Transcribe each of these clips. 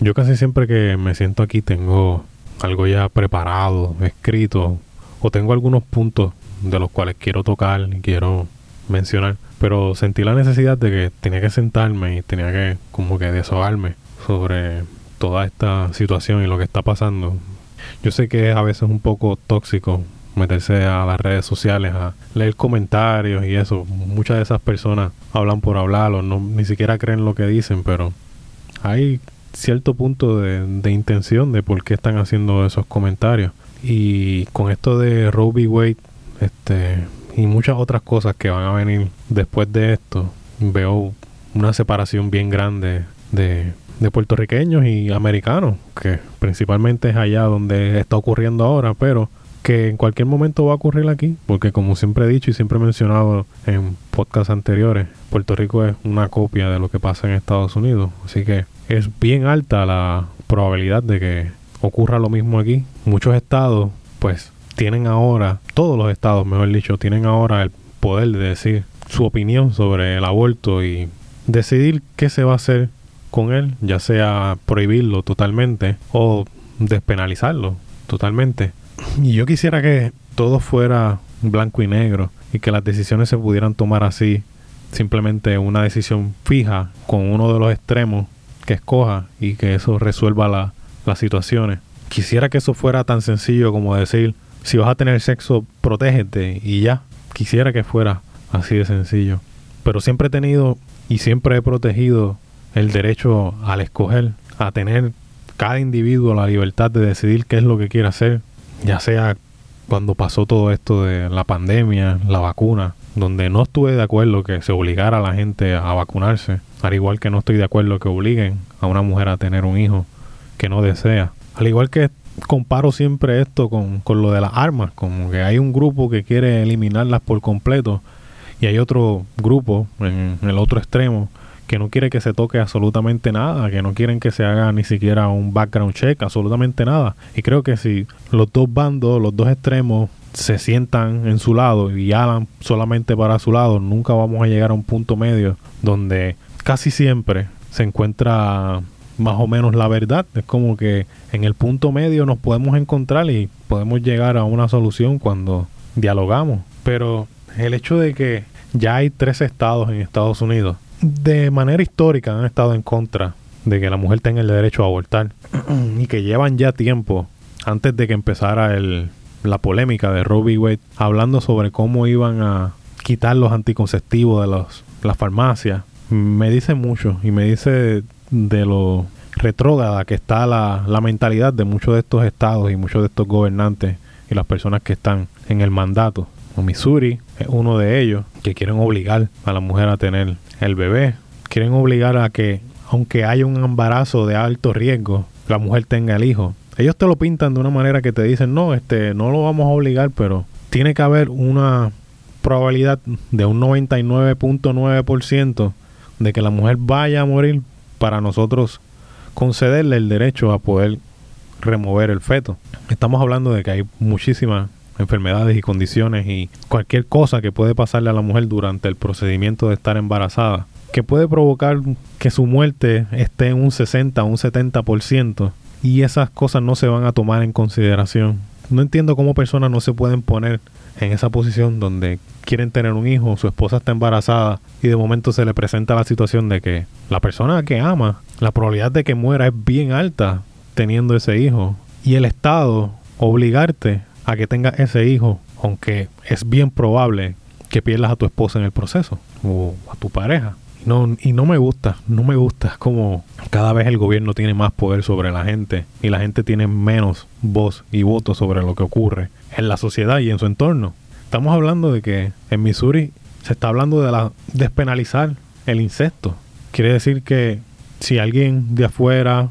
Yo casi siempre que me siento aquí tengo algo ya preparado, escrito, o tengo algunos puntos de los cuales quiero tocar y quiero mencionar. Pero sentí la necesidad de que tenía que sentarme y tenía que como que desahogarme sobre toda esta situación y lo que está pasando. Yo sé que es a veces un poco tóxico meterse a las redes sociales a leer comentarios y eso. Muchas de esas personas hablan por hablar o no, ni siquiera creen lo que dicen, pero hay cierto punto de, de intención de por qué están haciendo esos comentarios. Y con esto de Roe v. Wade, este, y muchas otras cosas que van a venir después de esto, veo una separación bien grande de, de puertorriqueños y americanos, que principalmente es allá donde está ocurriendo ahora, pero que en cualquier momento va a ocurrir aquí, porque como siempre he dicho y siempre he mencionado en podcasts anteriores, Puerto Rico es una copia de lo que pasa en Estados Unidos, así que es bien alta la probabilidad de que ocurra lo mismo aquí. Muchos estados, pues, tienen ahora, todos los estados, mejor dicho, tienen ahora el poder de decir su opinión sobre el aborto y decidir qué se va a hacer con él, ya sea prohibirlo totalmente o despenalizarlo totalmente. Y yo quisiera que todo fuera blanco y negro y que las decisiones se pudieran tomar así, simplemente una decisión fija con uno de los extremos escoja y que eso resuelva la, las situaciones. Quisiera que eso fuera tan sencillo como decir, si vas a tener sexo, protégete y ya. Quisiera que fuera así de sencillo. Pero siempre he tenido y siempre he protegido el derecho al escoger, a tener cada individuo la libertad de decidir qué es lo que quiere hacer, ya sea cuando pasó todo esto de la pandemia, la vacuna, donde no estuve de acuerdo que se obligara a la gente a vacunarse, al igual que no estoy de acuerdo que obliguen a una mujer a tener un hijo que no desea. Al igual que comparo siempre esto con, con lo de las armas, como que hay un grupo que quiere eliminarlas por completo y hay otro grupo en el otro extremo que no quiere que se toque absolutamente nada, que no quieren que se haga ni siquiera un background check, absolutamente nada. Y creo que si los dos bandos, los dos extremos, se sientan en su lado y hablan solamente para su lado, nunca vamos a llegar a un punto medio donde casi siempre se encuentra más o menos la verdad. Es como que en el punto medio nos podemos encontrar y podemos llegar a una solución cuando dialogamos. Pero el hecho de que ya hay tres estados en Estados Unidos de manera histórica han estado en contra de que la mujer tenga el derecho a abortar y que llevan ya tiempo antes de que empezara el, la polémica de Roe v. Wade hablando sobre cómo iban a quitar los anticonceptivos de los, las farmacias me dice mucho y me dice de lo retrógrada que está la, la mentalidad de muchos de estos estados y muchos de estos gobernantes y las personas que están en el mandato Missouri es uno de ellos que quieren obligar a la mujer a tener el bebé. Quieren obligar a que, aunque haya un embarazo de alto riesgo, la mujer tenga el hijo. Ellos te lo pintan de una manera que te dicen, no, este, no lo vamos a obligar, pero tiene que haber una probabilidad de un 99.9% de que la mujer vaya a morir para nosotros concederle el derecho a poder remover el feto. Estamos hablando de que hay muchísimas enfermedades y condiciones y cualquier cosa que puede pasarle a la mujer durante el procedimiento de estar embarazada, que puede provocar que su muerte esté en un 60 o un 70% y esas cosas no se van a tomar en consideración. No entiendo cómo personas no se pueden poner en esa posición donde quieren tener un hijo, su esposa está embarazada y de momento se le presenta la situación de que la persona que ama, la probabilidad de que muera es bien alta teniendo ese hijo. Y el Estado obligarte a que tengas ese hijo, aunque es bien probable que pierdas a tu esposa en el proceso o a tu pareja. No, y no me gusta, no me gusta como cada vez el gobierno tiene más poder sobre la gente y la gente tiene menos voz y voto sobre lo que ocurre en la sociedad y en su entorno. Estamos hablando de que en Missouri se está hablando de despenalizar el incesto. Quiere decir que si alguien de afuera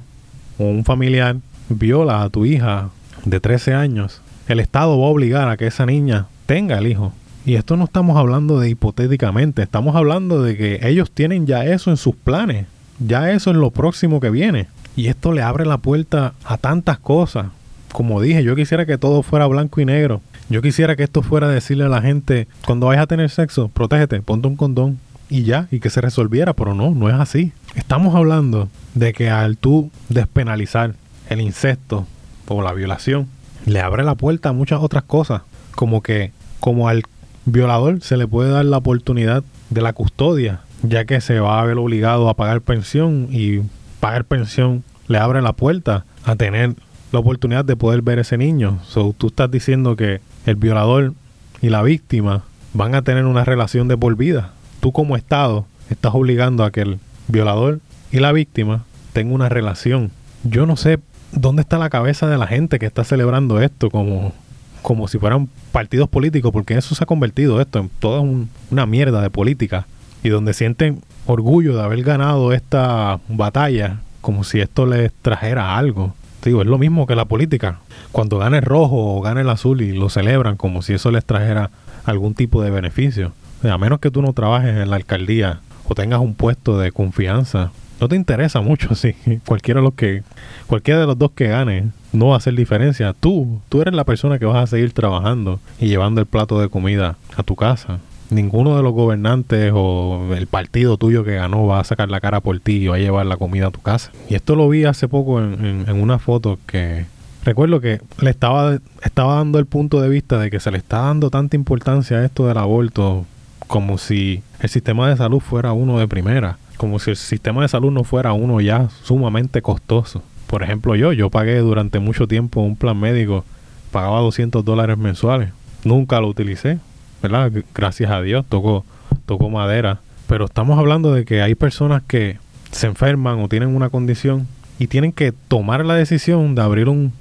o un familiar viola a tu hija de 13 años, el Estado va a obligar a que esa niña tenga el hijo. Y esto no estamos hablando de hipotéticamente, estamos hablando de que ellos tienen ya eso en sus planes, ya eso es lo próximo que viene. Y esto le abre la puerta a tantas cosas. Como dije, yo quisiera que todo fuera blanco y negro. Yo quisiera que esto fuera decirle a la gente, cuando vayas a tener sexo, protégete, ponte un condón. y ya, y que se resolviera, pero no, no es así. Estamos hablando de que al tú despenalizar el incesto o la violación, le abre la puerta a muchas otras cosas, como que como al violador se le puede dar la oportunidad de la custodia, ya que se va a ver obligado a pagar pensión y pagar pensión le abre la puerta a tener la oportunidad de poder ver ese niño. So, tú estás diciendo que el violador y la víctima van a tener una relación de por vida. Tú como Estado estás obligando a que el violador y la víctima tengan una relación. Yo no sé dónde está la cabeza de la gente que está celebrando esto como, como si fueran partidos políticos, porque eso se ha convertido esto en toda una mierda de política y donde sienten orgullo de haber ganado esta batalla como si esto les trajera algo. Digo, es lo mismo que la política. Cuando gana el rojo o gana el azul y lo celebran como si eso les trajera algún tipo de beneficio. a menos que tú no trabajes en la alcaldía o tengas un puesto de confianza, no te interesa mucho si cualquiera de los que cualquiera de los dos que gane no va a hacer diferencia. Tú, tú eres la persona que vas a seguir trabajando y llevando el plato de comida a tu casa ninguno de los gobernantes o el partido tuyo que ganó va a sacar la cara por ti y va a llevar la comida a tu casa. Y esto lo vi hace poco en, una foto que recuerdo que le estaba, estaba dando el punto de vista de que se le está dando tanta importancia a esto del aborto como si el sistema de salud fuera uno de primera, como si el sistema de salud no fuera uno ya sumamente costoso. Por ejemplo, yo, yo pagué durante mucho tiempo un plan médico, pagaba 200 dólares mensuales, nunca lo utilicé, ¿verdad? Gracias a Dios, tocó, tocó madera. Pero estamos hablando de que hay personas que se enferman o tienen una condición y tienen que tomar la decisión de abrir un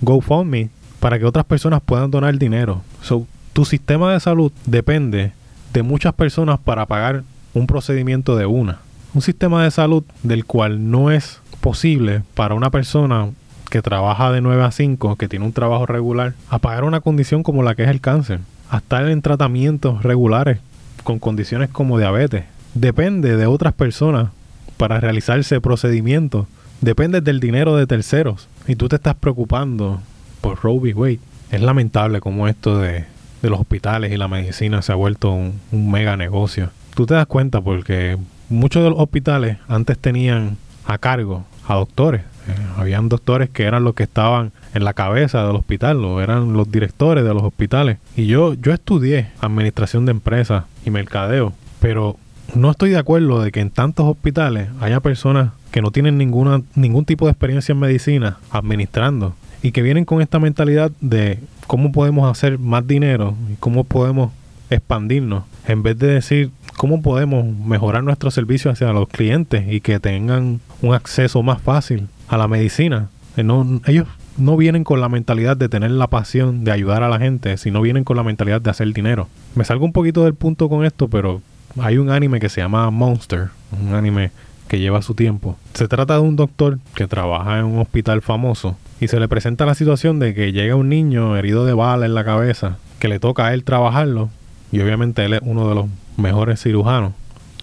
GoFundMe para que otras personas puedan donar dinero. So, tu sistema de salud depende de muchas personas para pagar un procedimiento de una. Un sistema de salud del cual no es posible para una persona que trabaja de 9 a 5, que tiene un trabajo regular, a pagar una condición como la que es el cáncer a estar en tratamientos regulares con condiciones como diabetes. Depende de otras personas para realizarse procedimientos. Depende del dinero de terceros. Y tú te estás preocupando por Roe Wade. Es lamentable como esto de, los hospitales y la medicina se ha vuelto un, un mega negocio. Tú te das cuenta porque muchos de los hospitales antes tenían a cargo a doctores. Eh, habían doctores que eran los que estaban en la cabeza del hospital, o eran los directores de los hospitales. Y yo, yo estudié administración de empresas y mercadeo, pero no estoy de acuerdo de que en tantos hospitales haya personas que no tienen ninguna, ningún tipo de experiencia en medicina administrando y que vienen con esta mentalidad de cómo podemos hacer más dinero y cómo podemos expandirnos en vez de decir cómo podemos mejorar nuestro servicio hacia los clientes y que tengan un acceso más fácil a la medicina. Eh, no, ellos no vienen con la mentalidad de tener la pasión de ayudar a la gente, sino vienen con la mentalidad de hacer dinero. Me salgo un poquito del punto con esto, pero hay un anime que se llama Monster, un anime que lleva su tiempo. Se trata de un doctor que trabaja en un hospital famoso y se le presenta la situación de que llega un niño herido de bala en la cabeza, que le toca a él trabajarlo y obviamente él es uno de los mejores cirujanos.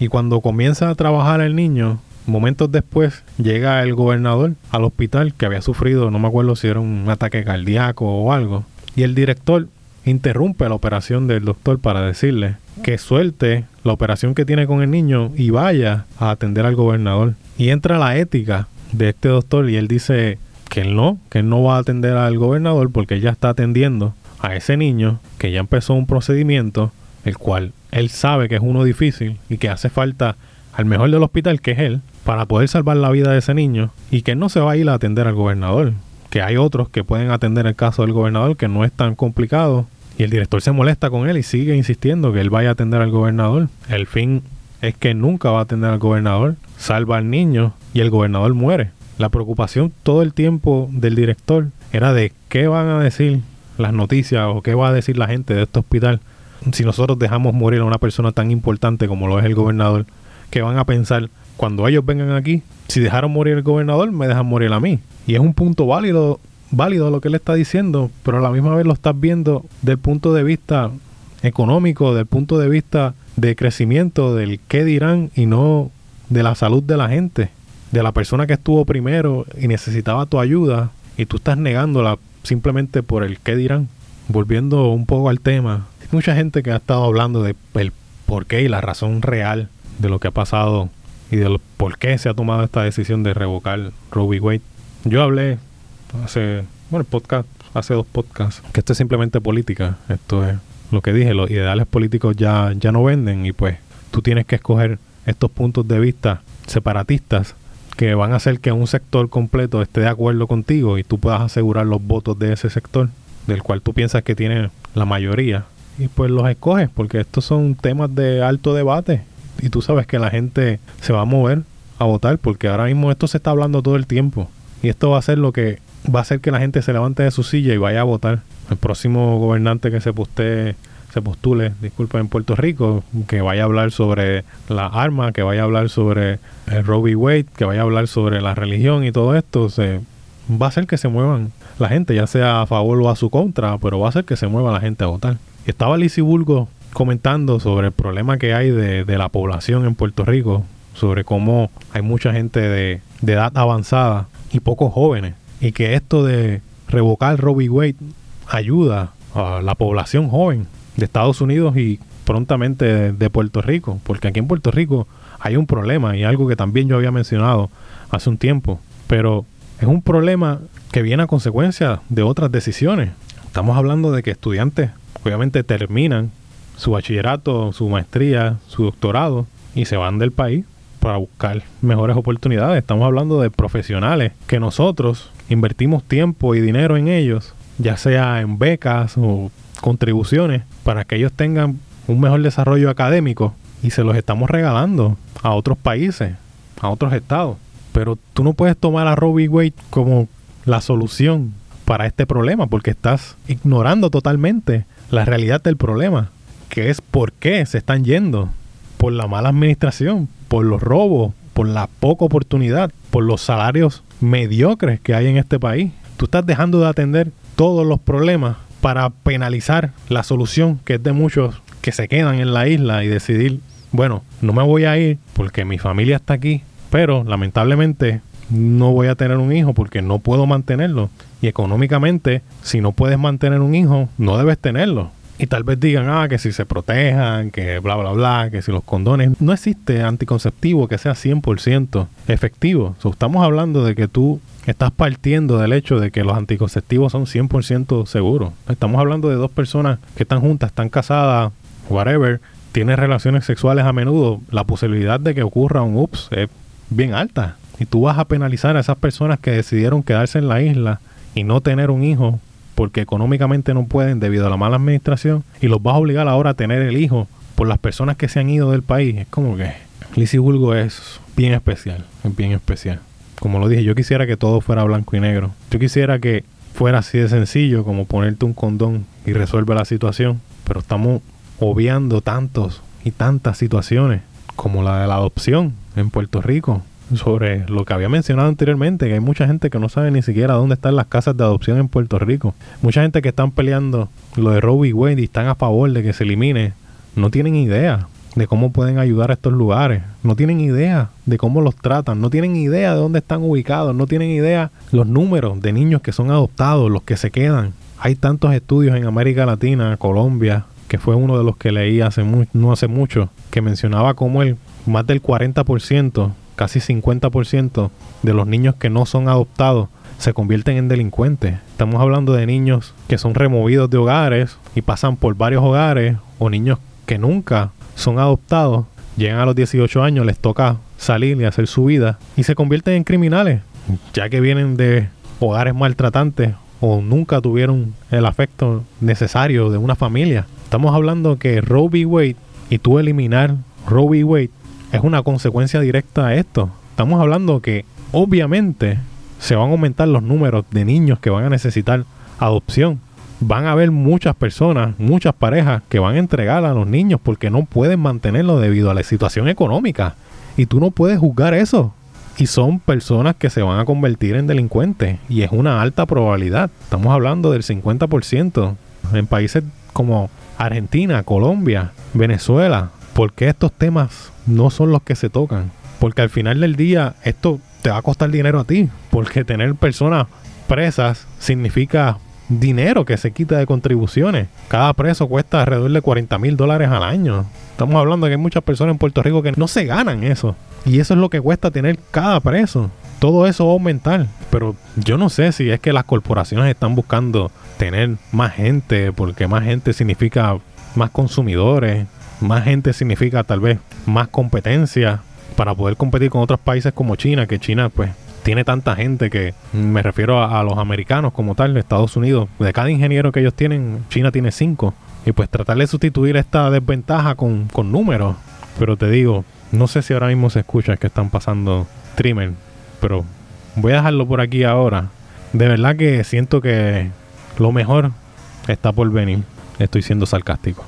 Y cuando comienza a trabajar el niño, momentos después llega el gobernador al hospital que había sufrido, no me acuerdo si era un ataque cardíaco o algo, y el director interrumpe la operación del doctor para decirle que suelte la operación que tiene con el niño y vaya a atender al gobernador. Y entra la ética de este doctor y él dice que él no, que él no va a atender al gobernador porque ya está atendiendo a ese niño que ya empezó un procedimiento el cual él sabe que es uno difícil y que hace falta al mejor del hospital, que es él, para poder salvar la vida de ese niño y que no se va a ir a atender al gobernador. Que hay otros que pueden atender el caso del gobernador que no es tan complicado y el director se molesta con él y sigue insistiendo que él vaya a atender al gobernador. El fin es que nunca va a atender al gobernador, salva al niño y el gobernador muere. La preocupación todo el tiempo del director era de qué van a decir las noticias o qué va a decir la gente de este hospital si nosotros dejamos morir a una persona tan importante como lo es el gobernador, que van a pensar cuando ellos vengan aquí, si dejaron morir el gobernador, me dejan morir a mí. Y es un punto válido, válido lo que él está diciendo, pero a la misma vez lo estás viendo del punto de vista económico, del punto de vista de crecimiento, del qué dirán y no de la salud de la gente, de la persona que estuvo primero y necesitaba tu ayuda y tú estás negándola simplemente por el qué dirán. Volviendo un poco al tema, mucha gente que ha estado hablando de el por qué y la razón real de lo que ha pasado y de por qué se ha tomado esta decisión de revocar Roe v. Wade. Yo hablé hace, bueno, el podcast, hace dos podcasts, que esto es simplemente política. Esto es lo que dije, los ideales políticos ya, ya no venden y pues tú tienes que escoger estos puntos de vista separatistas que van a hacer que un sector completo esté de acuerdo contigo y tú puedas asegurar los votos de ese sector, del cual tú piensas que tiene la mayoría. Y pues los escoges, porque estos son temas de alto debate. Y tú sabes que la gente se va a mover a votar, porque ahora mismo esto se está hablando todo el tiempo. Y esto va a ser lo que va a hacer que la gente se levante de su silla y vaya a votar. El próximo gobernante que se postee se postule, disculpa, en Puerto Rico, que vaya a hablar sobre la arma, que vaya a hablar sobre el. Wade, que vaya a hablar sobre la religión y todo esto, se, va a hacer que se muevan la gente, ya sea a favor o a su contra, pero va a hacer que se mueva la gente a votar. Estaba Lizzie Bulgo comentando sobre el problema que hay de, de, la población en Puerto Rico, sobre cómo hay mucha gente de, de edad avanzada y pocos jóvenes, y que esto de revocar v. Wade ayuda a la población joven de Estados Unidos y prontamente de, Puerto Rico, porque aquí en Puerto Rico hay un problema y algo que también yo había mencionado hace un tiempo, pero es un problema que viene a consecuencia de otras decisiones. Estamos hablando de que estudiantes obviamente terminan su bachillerato, su maestría, su doctorado y se van del país para buscar mejores oportunidades. Estamos hablando de profesionales que nosotros invertimos tiempo y dinero en ellos, ya sea en becas o contribuciones para que ellos tengan un mejor desarrollo académico y se los estamos regalando a otros países, a otros estados. Pero tú no puedes tomar a Robbie Wade como la solución para este problema porque estás ignorando totalmente la realidad del problema, que es por qué se están yendo, por la mala administración, por los robos, por la poca oportunidad, por los salarios mediocres que hay en este país. Tú estás dejando de atender todos los problemas para penalizar la solución que es de muchos que se quedan en la isla y decidir, bueno, no me voy a ir porque mi familia está aquí, pero lamentablemente no voy a tener un hijo porque no puedo mantenerlo. Y económicamente, si no puedes mantener un hijo, no debes tenerlo. Y tal vez digan, ah, que si se protejan, que bla, bla, bla, que si los condones. No existe anticonceptivo que sea 100% efectivo. estamos hablando de que tú estás partiendo del hecho de que los anticonceptivos son 100% seguros. Estamos hablando de dos personas que están juntas, están casadas, whatever, tienen relaciones sexuales a menudo. La posibilidad de que ocurra un ups es bien alta. Y tú vas a penalizar a esas personas que decidieron quedarse en la isla y no tener un hijo porque económicamente no pueden debido a la mala administración y los vas a obligar ahora a tener el hijo por las personas que se han ido del país. Es como que Lizzie Bulgo es bien especial, es bien especial como lo dije, yo quisiera que todo fuera blanco y negro. Yo quisiera que fuera así de sencillo como ponerte un condón y resuelve la situación. Pero estamos obviando tantos y tantas situaciones como la de la adopción en Puerto Rico. Sobre lo que había mencionado anteriormente, que hay mucha gente que no sabe ni siquiera dónde están las casas de adopción en Puerto Rico. Mucha gente que están peleando lo de y Wade y están a favor de que se elimine, no tienen idea de cómo pueden ayudar a estos lugares. No tienen idea de cómo los tratan, no tienen idea de dónde están ubicados, no tienen idea los números de niños que son adoptados, los que se quedan. Hay tantos estudios en América Latina, Colombia, que fue uno de los que leí hace no hace mucho, que mencionaba cómo el más del 40%, casi 50% de los niños que no son adoptados se convierten en delincuentes. Estamos hablando de niños que son removidos de hogares y pasan por varios hogares o niños que nunca son adoptados, llegan a los 18 años, les toca salir y hacer su vida y se convierten en criminales, ya que vienen de hogares maltratantes o nunca tuvieron el afecto necesario de una familia. Estamos hablando que Roe v. Wade y tú eliminar Roe v. Wade es una consecuencia directa a esto. Estamos hablando que obviamente se van a aumentar los números de niños que van a necesitar adopción van a haber muchas personas, muchas parejas que van a entregar a los niños porque no pueden mantenerlo debido a la situación económica. Y tú no puedes juzgar eso. Y son personas que se van a convertir en delincuentes. Y es una alta probabilidad. Estamos hablando del 50% en países como Argentina, Colombia, Venezuela. Porque estos temas no son los que se tocan? Porque al final del día esto te va a costar dinero a ti. Porque tener personas presas significa dinero que se quita de contribuciones. Cada preso cuesta alrededor de 40 mil dólares al año. Estamos hablando de que hay muchas personas en Puerto Rico que no se ganan eso. Y eso es lo que cuesta tener cada preso. Todo eso va a aumentar. Pero yo no sé si es que las corporaciones están buscando tener más gente, porque más gente significa más consumidores, más gente significa tal vez más competencia para poder competir con otros países como China, que China pues tiene tanta gente que me refiero a, los americanos como tal, Estados Unidos, de cada ingeniero que ellos tienen, China tiene cinco. Y pues tratar de sustituir esta desventaja con, con números. Pero te digo, no sé si ahora mismo se escucha que están pasando trimmer, pero voy a dejarlo por aquí ahora. De verdad que siento que lo mejor está por venir. Estoy siendo sarcástico.